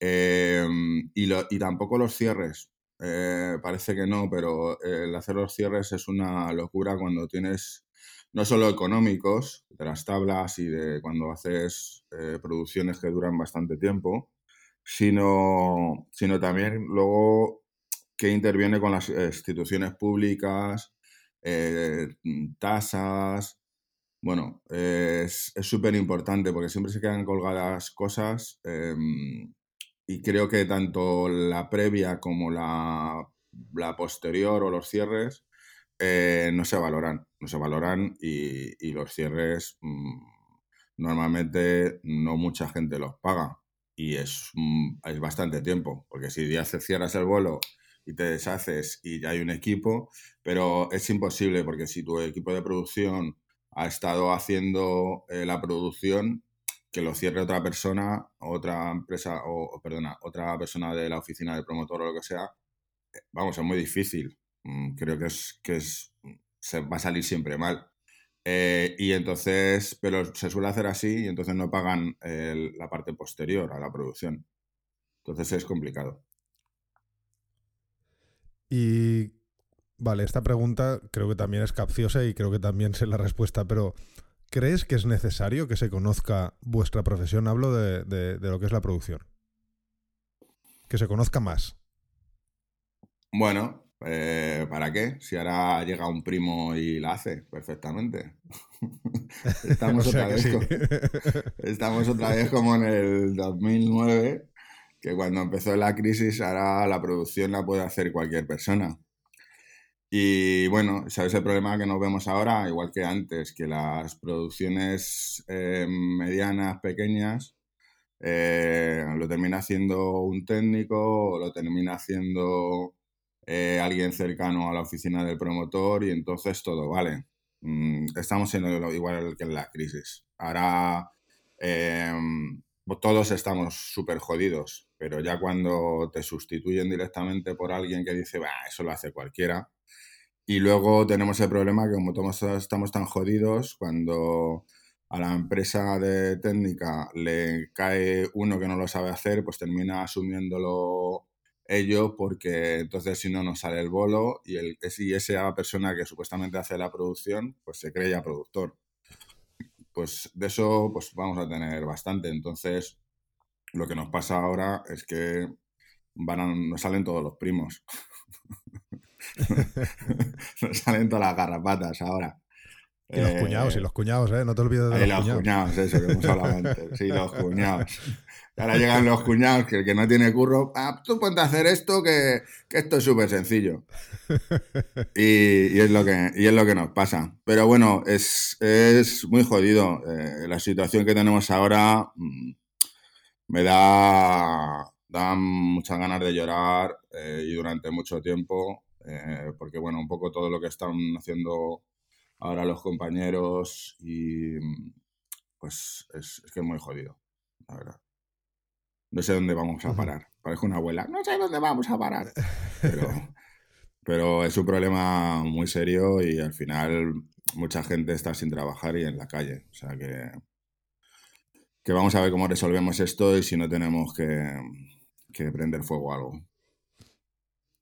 Em, y, tampoco los cierres. Eh, parece que no, pero el hacer los cierres es una locura cuando tienes no solo económicos, de las tablas y de cuando haces eh, producciones que duran bastante tiempo, sino, sino también luego que interviene con las instituciones públicas, eh, tasas. Bueno, es súper importante porque siempre se quedan colgadas cosas em, y creo que tanto la previa como la, posterior o los cierres eh, no se valoran, no se valoran y, los cierres mm, normalmente no mucha gente los paga y es, mm, es bastante tiempo, porque si ya cierras el vuelo y te deshaces y ya hay un equipo, pero es imposible porque si tu equipo de producción ha estado haciendo eh, la producción, que lo cierre otra persona, otra empresa, o, perdona, otra persona de la oficina del promotor o lo que sea, eh, vamos, es muy difícil. Mm, creo que es, que es, se va a salir siempre mal. Eh, y entonces, pero se suele hacer así y entonces no pagan la parte posterior a la producción. Entonces es complicado. Y vale, esta pregunta creo que también es capciosa y creo que también [LAUGHS] sé la respuesta, pero ¿crees que es necesario que se conozca vuestra profesión? Hablo de, lo que es la producción. Que se conozca más. Bueno, eh, ¿para qué? Si ahora llega un primo y la hace perfectamente. [LAUGHS] [LAUGHS] estamos, otra vez estamos otra vez como en el 2009 que cuando empezó la crisis ahora la producción la puede hacer cualquier persona. Y bueno, ¿sabes el problema que nos vemos ahora? Igual que antes, que las producciones eh, medianas, pequeñas, eh, lo termina haciendo un técnico o lo termina haciendo eh, alguien cercano a la oficina del promotor y entonces todo vale. Mm, estamos siendo igual que en la crisis. Ahora todos estamos súper jodidos, pero ya cuando te sustituyen directamente por alguien que dice, bah, eso lo hace cualquiera. Y luego tenemos el problema que como todos estamos tan jodidos, cuando a la empresa de técnica le cae uno que no lo sabe hacer, pues termina asumiéndolo ello porque entonces si no nos sale el bolo y, el, y esa persona que supuestamente hace la producción, pues se cree ya productor pues de eso pues vamos a tener bastante. Entonces, lo que nos pasa ahora es que van nos salen todos los primos. [LAUGHS] nos salen todas las garrapatas ahora. Y los cuñados, y eh, los cuñados, ¿eh? No te olvides de los, los cuñados. eso que hemos hablado antes. Sí, los cuñados. Ahora llegan los cuñados, que el que no tiene curro, ah, tú ponte a hacer esto, que, esto es súper sencillo. [LAUGHS] Y, es lo que, y es lo que nos pasa. Pero bueno, es, muy jodido. Eh, la situación que tenemos ahora mm, me da, da muchas ganas de llorar eh, y durante mucho tiempo, eh, porque bueno, un poco todo lo que están haciendo ahora los compañeros y pues es, es que es muy jodido, la verdad. No sé dónde vamos a parar. Parezco una abuela. No sé dónde vamos a parar. Pero, [LAUGHS] Pero es un problema muy serio y al final mucha gente está sin trabajar y en la calle. O sea que, que vamos a ver cómo resolvemos esto y si no tenemos que, que prender fuego a algo.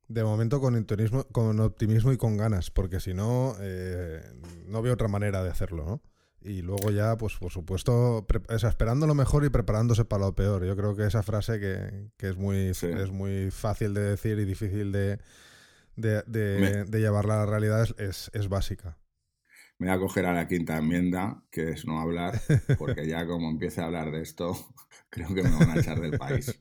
De momento con optimismo, con optimismo y con ganas, porque si no, eh, no veo otra manera de hacerlo, ¿no? Y luego ya, pues por supuesto, esperando lo mejor y preparándose para lo peor. Yo creo que esa frase que, que es, muy, es muy fácil de decir y difícil de, de, de, llevarla a la realidad es, es, básica. Me voy a coger a la quinta enmienda, que es no hablar, porque ya como empiece a hablar de esto, [LAUGHS] creo que me van a echar del país.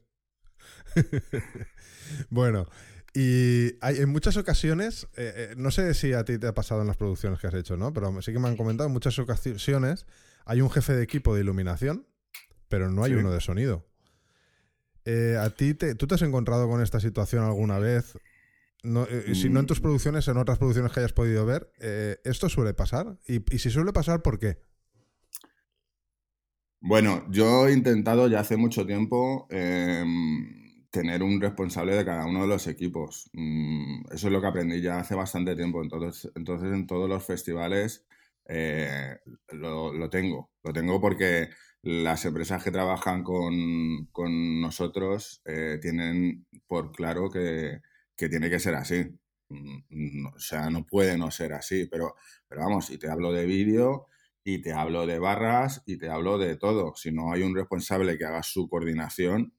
[LAUGHS] bueno, y hay, en muchas ocasiones, eh, eh, no sé si a ti te ha pasado en las producciones que has hecho, ¿no? Pero sí que me han comentado, en muchas ocasiones hay un jefe de equipo de iluminación, pero no hay uno de sonido. Eh, ¿A ti te, tú te has encontrado con esta situación alguna vez? Si no en tus mm. producciones, en otras producciones que hayas podido ver, ¿esto suele pasar? Y, y si suele pasar, ¿por qué? Bueno, yo he intentado ya hace mucho tiempo em, tener un responsable de cada uno de los equipos. Mm, eso es lo que aprendí ya hace bastante tiempo. Entonces, entonces en todos los festivales eh, lo, tengo. Lo tengo porque las empresas que trabajan con, nosotros eh, tienen por claro que, tiene que ser así. Mm, o sea, no puede no ser así. Pero, pero vamos, y te hablo de vídeo y te hablo de barras y te hablo de todo. Si no hay un responsable que haga su coordinación,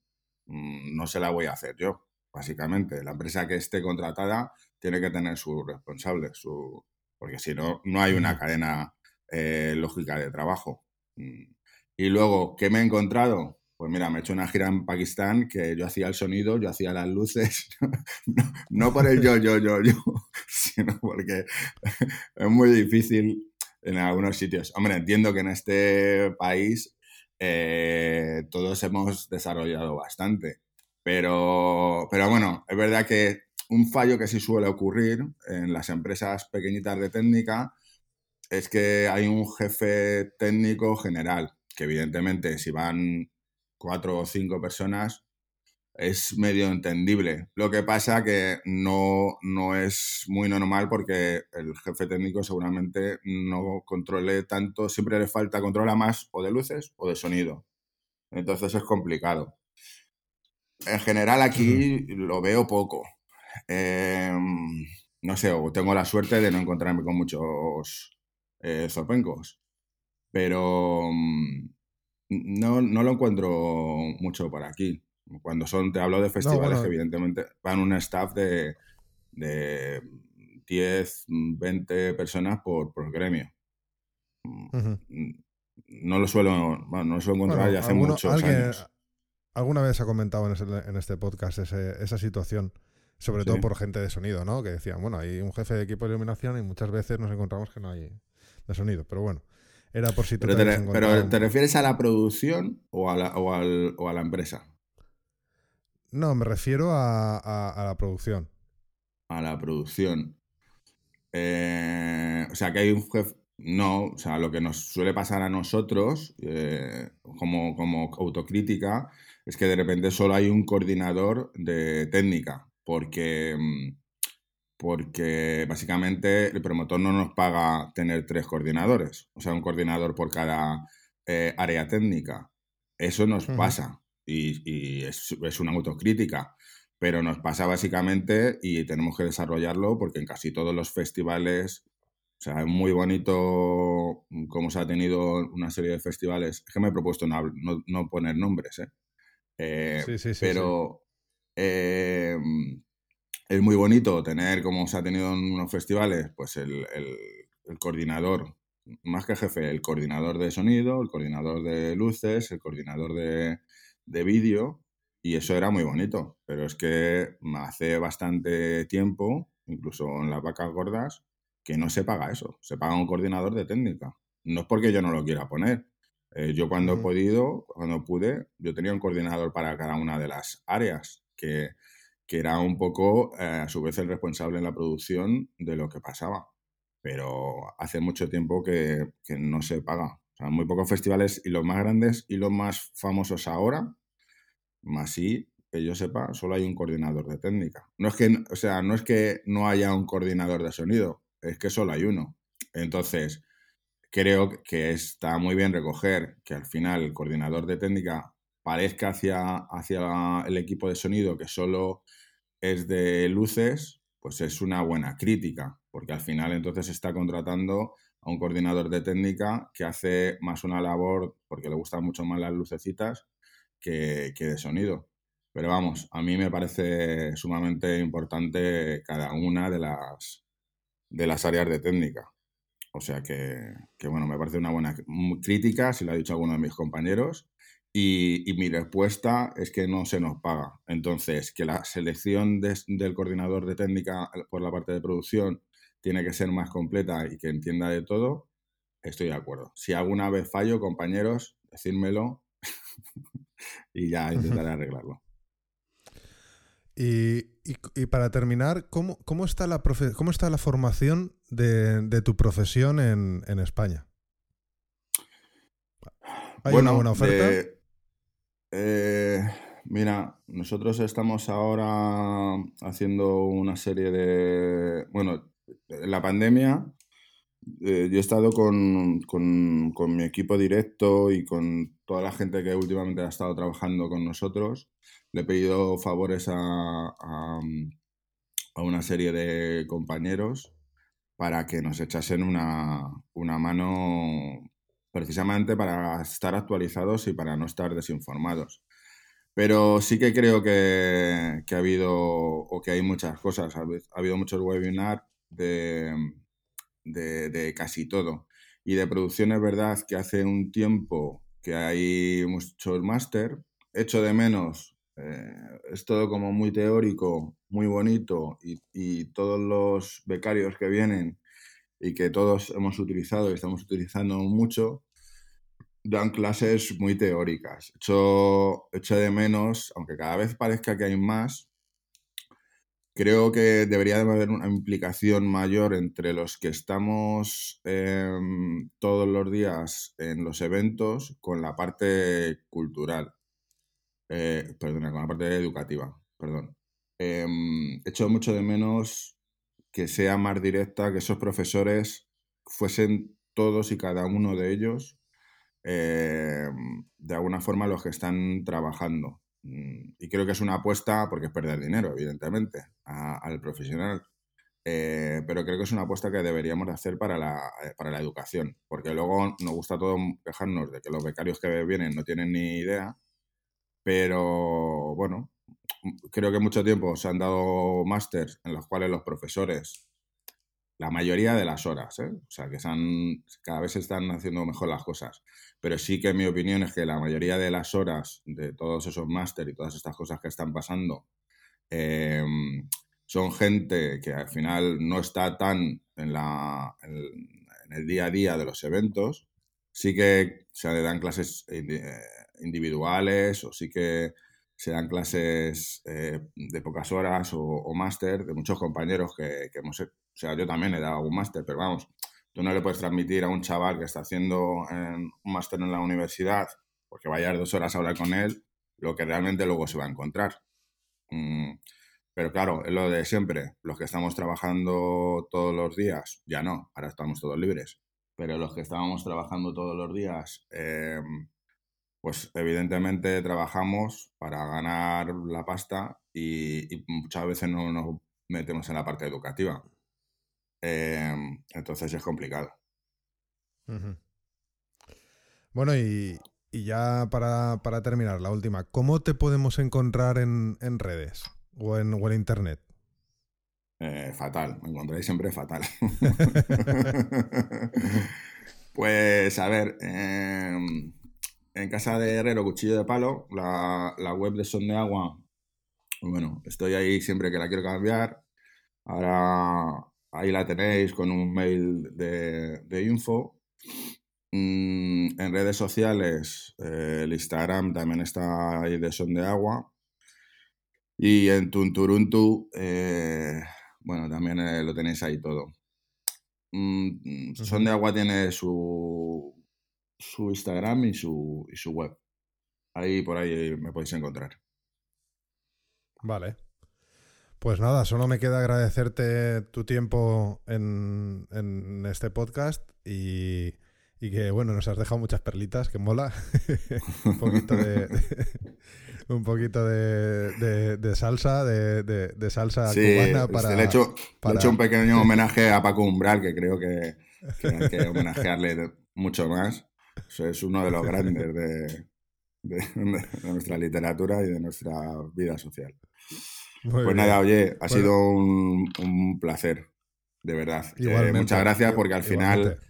Mm, no se la voy a hacer yo, básicamente. La empresa que esté contratada tiene que tener su responsable, su... porque si no, no hay una cadena eh, lógica de trabajo. Mm. Y luego, ¿qué me he encontrado? Pues mira, me he hecho una gira en Pakistán que yo hacía el sonido, yo hacía las luces, [LAUGHS] no, por el yo, yo, yo, yo, [LAUGHS] sino porque [LAUGHS] es muy difícil en algunos sitios. Hombre, entiendo que en este país eh, todos hemos desarrollado bastante. Pero, pero bueno, es verdad que un fallo que sí suele ocurrir en las empresas pequeñitas de técnica es que hay un jefe técnico general, que evidentemente si van cuatro o cinco personas, es medio entendible. Lo que pasa que no, no es muy normal porque el jefe técnico seguramente no controle tanto, siempre le falta, controla más o de luces o de sonido. Entonces es complicado. En general aquí lo veo poco. Em, no sé, o tengo la suerte de no encontrarme con muchos eh, zorpencos. Pero mm, no, no lo encuentro mucho por aquí. Cuando son, te hablo de festivales evidentemente van un staff de, de 10, 20 personas por, por gremio. Mm, no lo suelo, no lo suelo encontrar ya hace muchos años. Alguna vez ha comentado en, este podcast esa situación, sobre todo por gente de sonido, ¿no? Que decían, bueno, hay un jefe de equipo de iluminación y muchas veces nos encontramos que no hay de sonido, pero bueno. Era por si pero, te, pero te refieres a la producción o a la, o al, o a la empresa? No, me refiero a, la producción. A la producción. Eh, o sea, que hay un jefe. No, o sea, lo que nos suele pasar a nosotros, eh, como, como autocrítica, es que de repente solo hay un coordinador de técnica, porque, mm, porque básicamente el promotor no nos paga tener tres coordinadores, o sea, un coordinador por cada eh, área técnica. Eso nos pasa y, es, una autocrítica, pero nos pasa básicamente y tenemos que desarrollarlo porque en casi todos los festivales, o sea, es muy bonito cómo se ha tenido una serie de festivales, es que me he propuesto no, no, poner nombres, ¿eh? eh sí, sí, sí, pero eh, es muy bonito tener, como se ha tenido en unos festivales, pues el, el coordinador más que jefe, el coordinador de sonido, el coordinador de luces, el coordinador de, de vídeo y eso era muy bonito, pero es que hace bastante tiempo, incluso en las vacas gordas, que no se paga eso, se paga un coordinador de técnica. No es porque yo no lo quiera poner. Eh, yo cuando he podido, cuando pude, yo tenía un coordinador para cada una de las áreas, que, que era un poco, eh, a su vez, el responsable en la producción de lo que pasaba. Pero hace mucho tiempo que, que no se paga. O sea, muy pocos festivales y los más grandes y los más famosos ahora, más sí, que yo sepa, solo hay un coordinador de técnica. No es que, o sea, no es que no haya un coordinador de sonido, es que solo hay uno. Entonces, creo que está muy bien recoger que al final el coordinador de técnica parezca hacia, hacia el equipo de sonido que solo es de luces, pues es una buena crítica, porque al final entonces está contratando a un coordinador de técnica que hace más una labor, porque le gustan mucho más las lucecitas, que, de sonido. Pero vamos, a mí me parece sumamente importante cada una de las, de las áreas de técnica. O sea que, que, bueno, me parece una buena crítica, si lo ha dicho alguno de mis compañeros, y, mi respuesta es que no se nos paga. Entonces, que la selección del coordinador de técnica por la parte de producción tiene que ser más completa y que entienda de todo, estoy de acuerdo. Si alguna vez fallo, compañeros, decídmelo [LAUGHS] y ya intentaré arreglarlo. Y, para terminar, ¿cómo, cómo, está la cómo está la formación de, tu profesión en, España? ¿Hay una buena oferta? Eh, mira, nosotros estamos ahora haciendo una serie de... Bueno, en la pandemia eh, yo he estado con, mi equipo directo y con toda la gente que últimamente ha estado trabajando con nosotros. Le he pedido favores a, a, una serie de compañeros para que nos echasen una, una mano precisamente para estar actualizados y para no estar desinformados. Pero sí que creo que, ha habido, o que hay muchas cosas, ha, habido muchos webinars de, de, casi todo. Y de producción es verdad que hace un tiempo que hay muchos máster, echo de menos, eh, es todo como muy teórico, muy bonito, y, y todos los becarios que vienen y que todos hemos utilizado y estamos utilizando mucho, dan clases muy teóricas. Echo, de menos, aunque cada vez parezca que hay más, creo que debería haber una implicación mayor entre los que estamos em, todos los días en los eventos con la parte cultural. Eh, perdona, con la parte educativa, perdón. Em, echo mucho de menos que sea más directa, que esos profesores fuesen todos y cada uno de ellos eh, de alguna forma los que están trabajando. Mm, y creo que es una apuesta, porque es perder dinero, evidentemente, al profesional. Eh, pero creo que es una apuesta que deberíamos hacer para la, eh, para la educación, porque luego nos gusta todo quejarnos de que los becarios que vienen no tienen ni idea, pero bueno, creo que mucho tiempo se han dado másters en los cuales los profesores, la mayoría de las horas, ¿eh? o sea, que cada vez se están haciendo mejor las cosas, pero sí que mi opinión es que la mayoría de las horas de todos esos máster y todas estas cosas que están pasando em, son gente que al final no está tan en, la, en, el día a día de los eventos, sí que se dan clases eh, individuales o sí que se dan clases eh, de pocas horas o, máster de muchos compañeros que, que, hemos... O sea, yo también he dado algún máster, pero vamos, tú no le puedes transmitir a un chaval que está haciendo un máster en la universidad, porque vaya dos horas a hablar con él, lo que realmente luego se va a encontrar. Mm, pero claro, es lo de siempre. Los que estamos trabajando todos los días, ya no, ahora estamos todos libres. Pero los que estábamos trabajando todos los días, em, pues evidentemente trabajamos para ganar la pasta y, muchas veces no nos metemos en la parte educativa. Em, entonces es complicado. Bueno, y, ya para, terminar, la última, ¿cómo te podemos encontrar en, redes o en, o en internet? Eh, fatal, me encontráis siempre fatal. [LAUGHS] [LAUGHS] pues a ver, eh, en casa de Herrero, Cuchillo de Palo, la, web de Son de Agua, bueno, estoy ahí siempre que la quiero cambiar. Ahora ahí la tenéis con un mail de, info. Mm, en redes sociales, eh, el Instagram también está ahí de Son de Agua. Y en Tunturuntu, eh, bueno, también eh, lo tenéis ahí todo. Mm, Son de Agua tiene su su Instagram y su, y su web. Ahí por ahí me podéis encontrar. Vale. Pues nada, solo me queda agradecerte tu tiempo en, en este podcast y, y, que, bueno, nos has dejado muchas perlitas, que mola. [LAUGHS] un poquito de, [LAUGHS] un poquito de, de, salsa, de, salsa cubana para, le he, hecho, he hecho un pequeño homenaje a Paco Umbral, que creo que, que hay que homenajearle mucho más. Es uno de los grandes de, de, nuestra literatura y de nuestra vida social. pues nada, oye, ha sido un, placer, de verdad. Eh, muchas gracias porque al final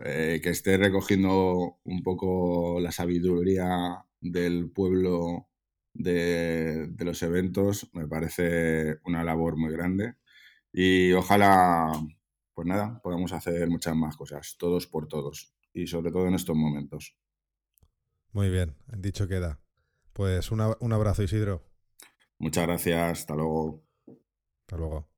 eh, que esté recogiendo un poco la sabiduría del pueblo de, de, los eventos me parece una labor muy grande. Y ojalá, pues nada, podamos hacer muchas más cosas, todos por todos y sobre todo en estos momentos. Muy bien, dicho queda. Pues un abrazo, Isidro. Muchas gracias, hasta luego. Hasta luego.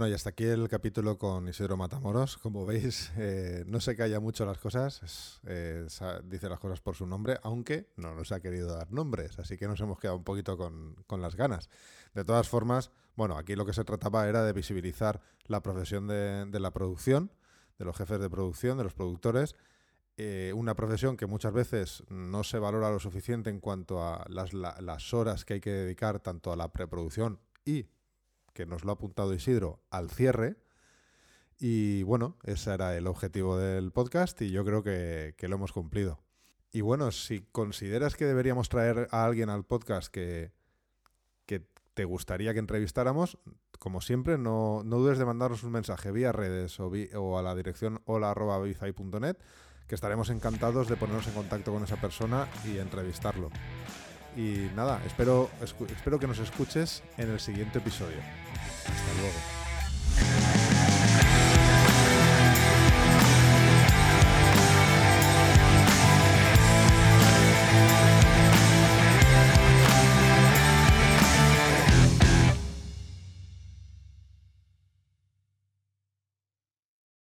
Bueno, y hasta aquí el capítulo con Isidro Matamoros. Como veis, [LAUGHS] eh, no se calla mucho las cosas, eh, dice las cosas por su nombre, aunque no nos ha querido dar nombres, así que nos hemos quedado un poquito con, las ganas. De todas formas, bueno, aquí lo que se trataba era de visibilizar la profesión de, la producción, de los jefes de producción, de los productores, eh, una profesión que muchas veces no se valora lo suficiente en cuanto a las, las horas que hay que dedicar tanto a la preproducción y que nos lo ha apuntado Isidro, al cierre. Y bueno, ese era el objetivo del podcast y yo creo que, lo hemos cumplido. Y bueno, si consideras que deberíamos traer a alguien al podcast que, que te gustaría que entrevistáramos, como siempre, no, no, dudes de mandarnos un mensaje vía redes o, o a la dirección hola.bizai.net, que estaremos encantados de ponernos en contacto con esa persona y entrevistarlo. Y nada, espero, espero que nos escuches en el siguiente episodio. Hasta luego.